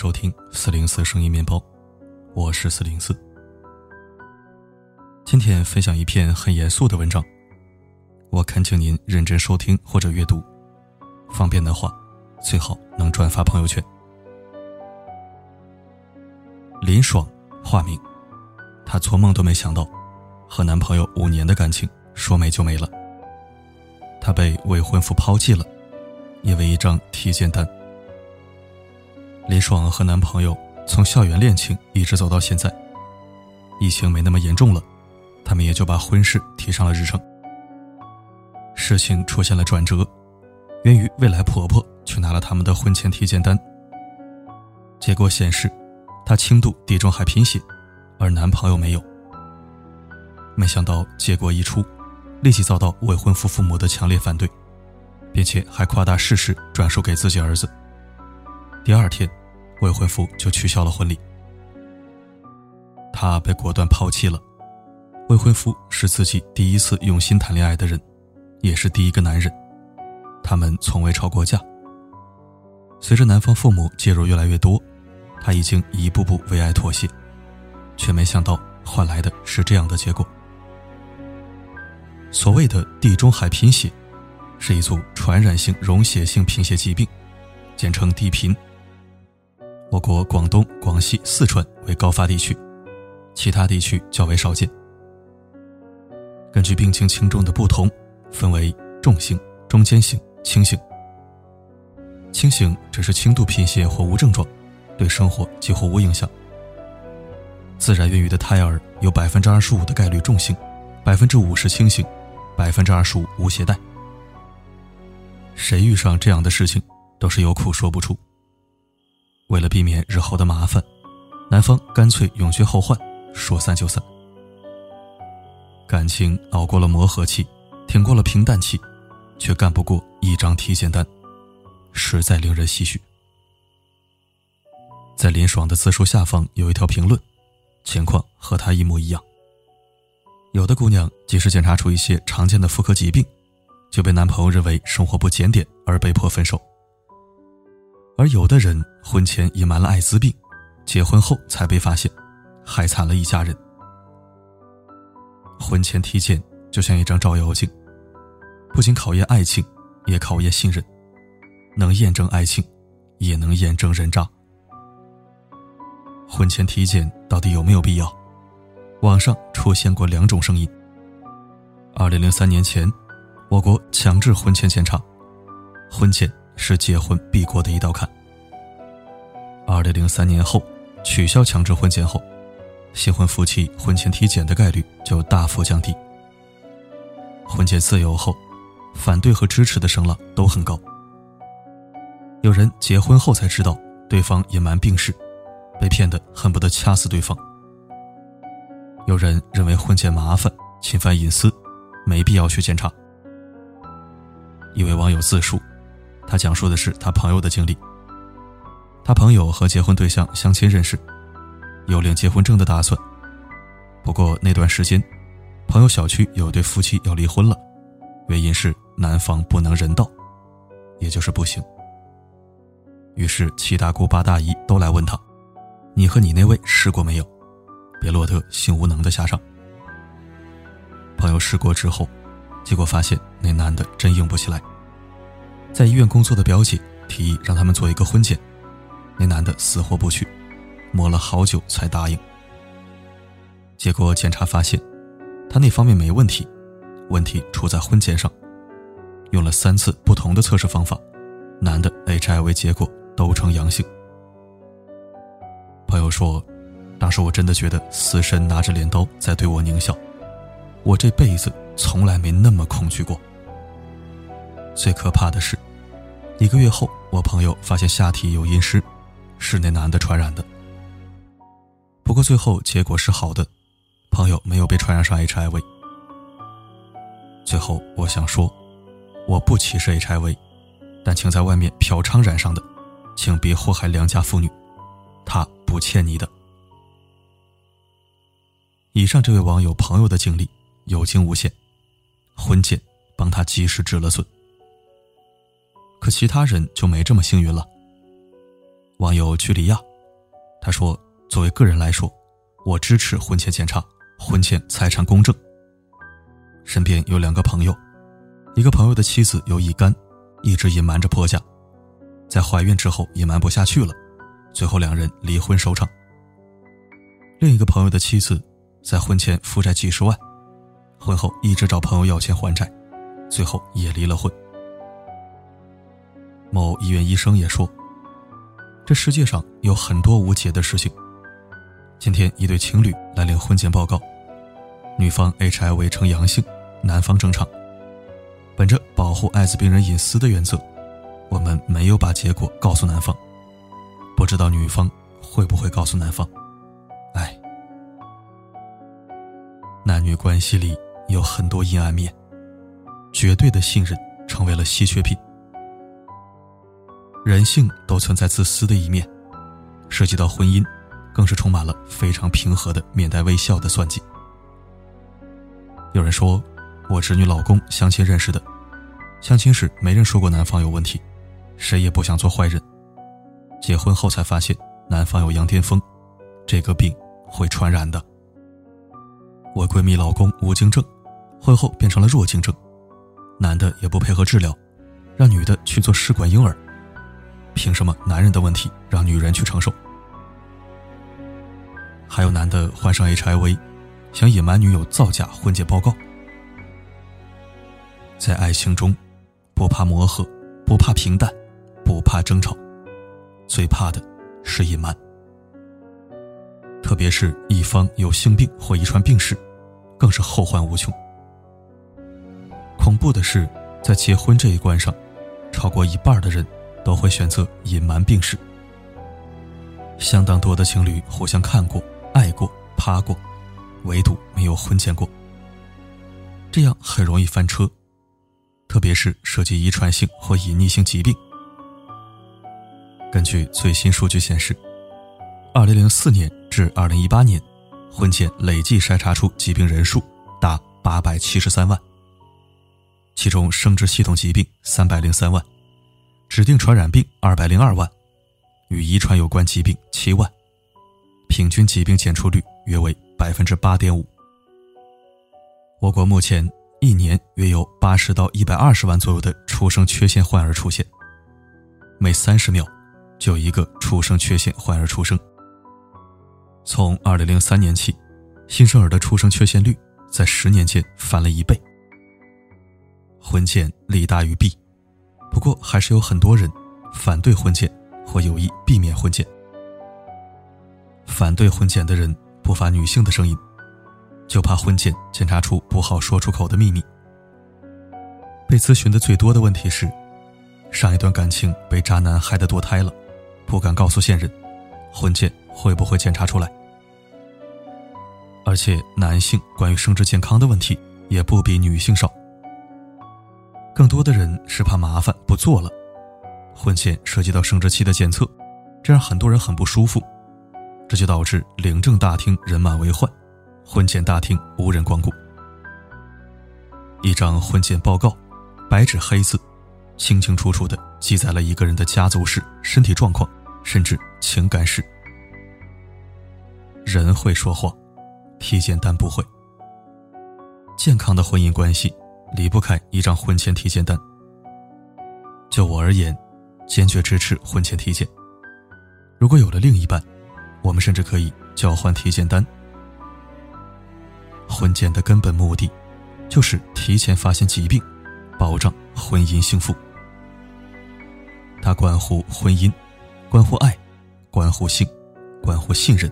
收听四零四声音面包，我是四零四。今天分享一篇很严肃的文章，我恳请您认真收听或者阅读，方便的话，最好能转发朋友圈。林爽，化名，她做梦都没想到，和男朋友五年的感情说没就没了。她被未婚夫抛弃了。因为一张体检单，林爽和男朋友从校园恋情一直走到现在。疫情没那么严重了，他们也就把婚事提上了日程。事情出现了转折，源于未来婆婆去拿了他们的婚前体检单，结果显示她轻度地中海贫血，而男朋友没有。没想到结果一出，立即遭到未婚夫父母的强烈反对。并且还夸大事实转述给自己儿子。第二天，未婚夫就取消了婚礼。他被果断抛弃了。未婚夫是自己第一次用心谈恋爱的人，也是第一个男人。他们从未吵过架。随着男方父母介入越来越多，他已经一步步为爱妥协，却没想到换来的是这样的结果。所谓的地中海贫血。是一组传染性溶血性贫血疾病，简称地贫。我国广东、广西、四川为高发地区，其他地区较为少见。根据病情轻重的不同，分为重型、中间型、轻型。轻型只是轻度贫血或无症状，对生活几乎无影响。自然孕育的胎儿有百分之二十五的概率重型，百分之五十轻型，百分之二十五无携带。谁遇上这样的事情，都是有苦说不出。为了避免日后的麻烦，男方干脆永绝后患，说散就散。感情熬过了磨合期，挺过了平淡期，却干不过一张体检单，实在令人唏嘘。在林爽的自述下方有一条评论，情况和她一模一样。有的姑娘即使检查出一些常见的妇科疾病。就被男朋友认为生活不检点而被迫分手，而有的人婚前隐瞒了艾滋病，结婚后才被发现，害惨了一家人。婚前体检就像一张照妖镜，不仅考验爱情，也考验信任，能验证爱情，也能验证人渣。婚前体检到底有没有必要？网上出现过两种声音。二零零三年前。我国强制婚前检查，婚前是结婚必过的一道坎。二零零三年后取消强制婚检后，新婚夫妻婚前体检的概率就大幅降低。婚检自由后，反对和支持的声浪都很高。有人结婚后才知道对方隐瞒病史，被骗得恨不得掐死对方。有人认为婚检麻烦、侵犯隐私，没必要去检查。一位网友自述，他讲述的是他朋友的经历。他朋友和结婚对象相亲认识，有领结婚证的打算。不过那段时间，朋友小区有对夫妻要离婚了，原因是男方不能人道，也就是不行。于是七大姑八大姨都来问他：“你和你那位试过没有？别落得性无能的下场。”朋友试过之后。结果发现那男的真硬不起来。在医院工作的表姐提议让他们做一个婚检，那男的死活不去，磨了好久才答应。结果检查发现，他那方面没问题，问题出在婚检上。用了三次不同的测试方法，男的 HIV 结果都呈阳性。朋友说，当时我真的觉得死神拿着镰刀在对我狞笑，我这辈子。从来没那么恐惧过。最可怕的是，一个月后，我朋友发现下体有阴湿，是那男的传染的。不过最后结果是好的，朋友没有被传染上 HIV。最后我想说，我不歧视 HIV，但请在外面嫖娼染上的，请别祸害良家妇女，他不欠你的。以上这位网友朋友的经历有惊无险。婚检帮他及时止了损。可其他人就没这么幸运了。网友居里亚，他说：“作为个人来说，我支持婚前检查，婚前财产公证。身边有两个朋友，一个朋友的妻子有乙肝，一直隐瞒着婆家，在怀孕之后隐瞒不下去了，最后两人离婚收场。另一个朋友的妻子在婚前负债几十万，婚后一直找朋友要钱还债，最后也离了婚。”某医院医生也说：“这世界上有很多无解的事情。今天一对情侣来领婚检报告，女方 HIV 呈阳性，男方正常。本着保护艾滋病人隐私的原则，我们没有把结果告诉男方。不知道女方会不会告诉男方？哎，男女关系里有很多阴暗面，绝对的信任成为了稀缺品。”人性都存在自私的一面，涉及到婚姻，更是充满了非常平和的面带微笑的算计。有人说，我侄女老公相亲认识的，相亲时没人说过男方有问题，谁也不想做坏人。结婚后才发现男方有羊癫疯，这个病会传染的。我闺蜜老公无精症，婚后变成了弱精症，男的也不配合治疗，让女的去做试管婴儿。凭什么男人的问题让女人去承受？还有男的患上 HIV，想隐瞒女友造假婚检报告。在爱情中，不怕磨合，不怕平淡，不怕争吵，最怕的是隐瞒。特别是一方有性病或遗传病史，更是后患无穷。恐怖的是，在结婚这一关上，超过一半的人。都会选择隐瞒病史。相当多的情侣互相看过、爱过、趴过，唯独没有婚前过。这样很容易翻车，特别是涉及遗传性或隐匿性疾病。根据最新数据显示，2004年至2018年，婚前累计筛查出疾病人数达873万，其中生殖系统疾病303万。指定传染病二百零二万，与遗传有关疾病七万，平均疾病检出率约为百分之八点五。我国目前一年约有八十到一百二十万左右的出生缺陷患儿出现，每三十秒就有一个出生缺陷患儿出生。从二零零三年起，新生儿的出生缺陷率在十年间翻了一倍。婚检利大于弊。不过，还是有很多人反对婚检或有意避免婚检。反对婚检的人不乏女性的声音，就怕婚检检查出不好说出口的秘密。被咨询的最多的问题是：上一段感情被渣男害得堕胎了，不敢告诉现任，婚检会不会检查出来？而且，男性关于生殖健康的问题也不比女性少。更多的人是怕麻烦不做了，婚前涉及到生殖器的检测，这让很多人很不舒服，这就导致领证大厅人满为患，婚检大厅无人光顾。一张婚检报告，白纸黑字，清清楚楚地记载了一个人的家族史、身体状况，甚至情感史。人会说谎，体检单不会。健康的婚姻关系。离不开一张婚前体检单。就我而言，坚决支持婚前体检。如果有了另一半，我们甚至可以交换体检单。婚检的根本目的，就是提前发现疾病，保障婚姻幸福。它关乎婚姻，关乎爱，关乎性，关乎信任，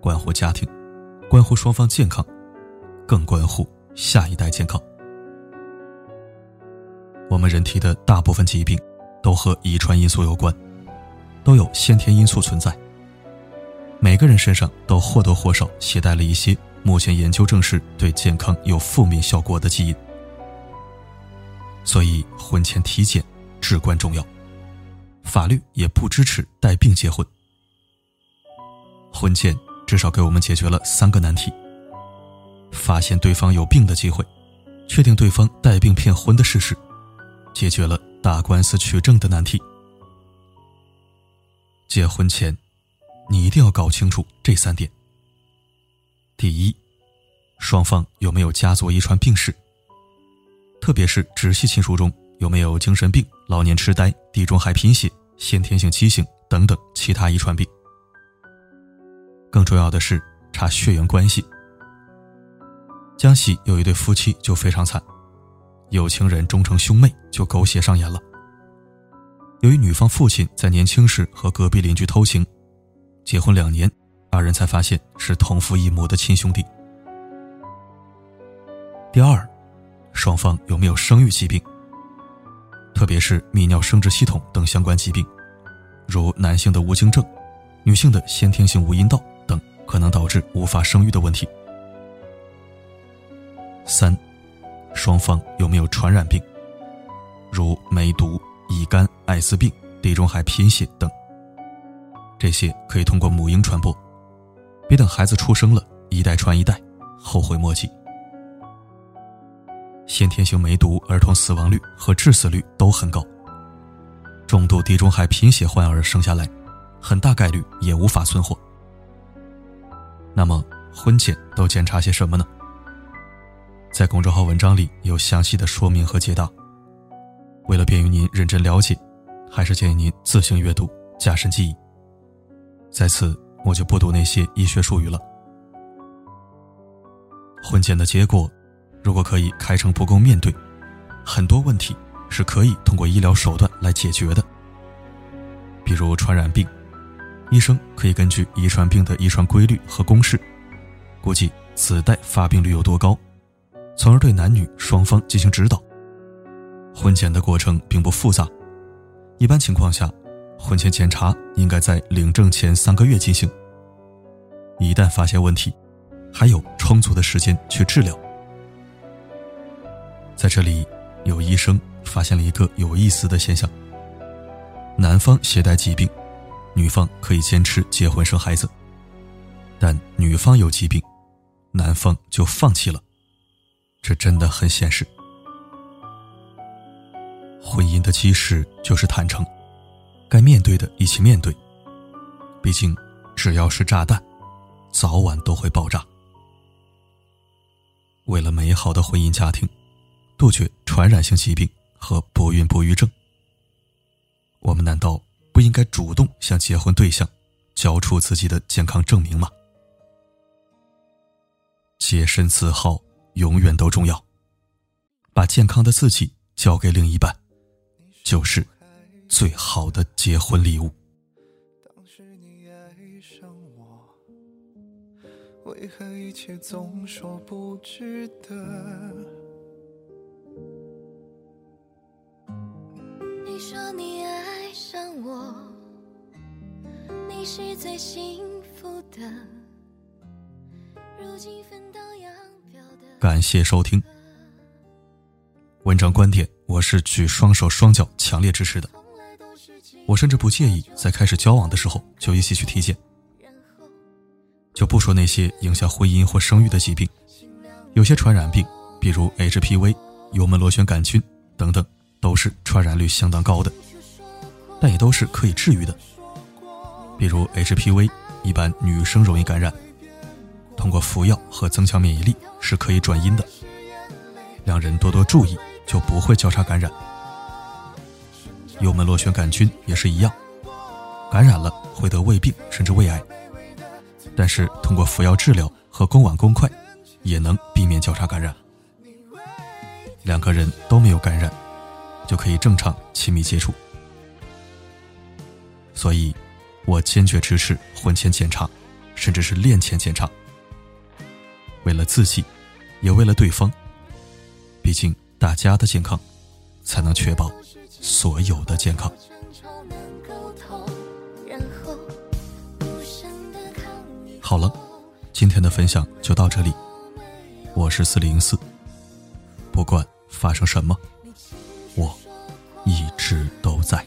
关乎家庭，关乎双方健康，更关乎下一代健康。我们人体的大部分疾病都和遗传因素有关，都有先天因素存在。每个人身上都或多或少携带了一些目前研究证实对健康有负面效果的基因，所以婚前体检至关重要。法律也不支持带病结婚。婚检至少给我们解决了三个难题：发现对方有病的机会，确定对方带病骗婚的事实。解决了打官司取证的难题。结婚前，你一定要搞清楚这三点：第一，双方有没有家族遗传病史，特别是直系亲属中有没有精神病、老年痴呆、地中海贫血、先天性畸形等等其他遗传病。更重要的是查血缘关系。江西有一对夫妻就非常惨，有情人终成兄妹就狗血上演了。由于女方父亲在年轻时和隔壁邻居偷情，结婚两年，二人才发现是同父异母的亲兄弟。第二，双方有没有生育疾病，特别是泌尿生殖系统等相关疾病，如男性的无精症，女性的先天性无阴道等。可能导致无法生育的问题。三，双方有没有传染病，如梅毒、乙肝、艾滋病、地中海贫血等。这些可以通过母婴传播，别等孩子出生了，一代传一代，后悔莫及。先天性梅毒儿童死亡率和致死率都很高，重度地中海贫血患儿生下来，很大概率也无法存活。那么婚前都检查些什么呢？在公众号文章里有详细的说明和解答。为了便于您认真了解，还是建议您自行阅读，加深记忆。在此，我就不读那些医学术语了。婚检的结果，如果可以开诚布公面对，很多问题是可以通过医疗手段来解决的，比如传染病。医生可以根据遗传病的遗传规律和公式，估计子代发病率有多高，从而对男女双方进行指导。婚检的过程并不复杂，一般情况下，婚前检查应该在领证前三个月进行。一旦发现问题，还有充足的时间去治疗。在这里，有医生发现了一个有意思的现象：男方携带疾病。女方可以坚持结婚生孩子，但女方有疾病，男方就放弃了，这真的很现实。婚姻的基石就是坦诚，该面对的一起面对。毕竟，只要是炸弹，早晚都会爆炸。为了美好的婚姻家庭，杜绝传染性疾病和不孕不育症，我们难道？不应该主动向结婚对象交出自己的健康证明吗？洁身自好永远都重要，把健康的自己交给另一半，就是最好的结婚礼物。为何一切总说不值得？你说你爱上我，你是最幸福的。如今分道扬镳。感谢收听。文章观点，我是举双手双脚强烈支持的。我甚至不介意在开始交往的时候就一起去体检。就不说那些影响婚姻或生育的疾病，有些传染病，比如 HPV、幽门螺旋杆菌等等。都是传染率相当高的，但也都是可以治愈的。比如 HPV，一般女生容易感染，通过服药和增强免疫力是可以转阴的。两人多多注意，就不会交叉感染。幽门螺旋杆菌也是一样，感染了会得胃病甚至胃癌，但是通过服药治疗和公碗公筷，也能避免交叉感染。两个人都没有感染。就可以正常亲密接触，所以，我坚决支持婚前检查，甚至是恋前检查。为了自己，也为了对方，毕竟大家的健康，才能确保所有的健康。好了，今天的分享就到这里。我是四零四，不管发生什么。我一直都在。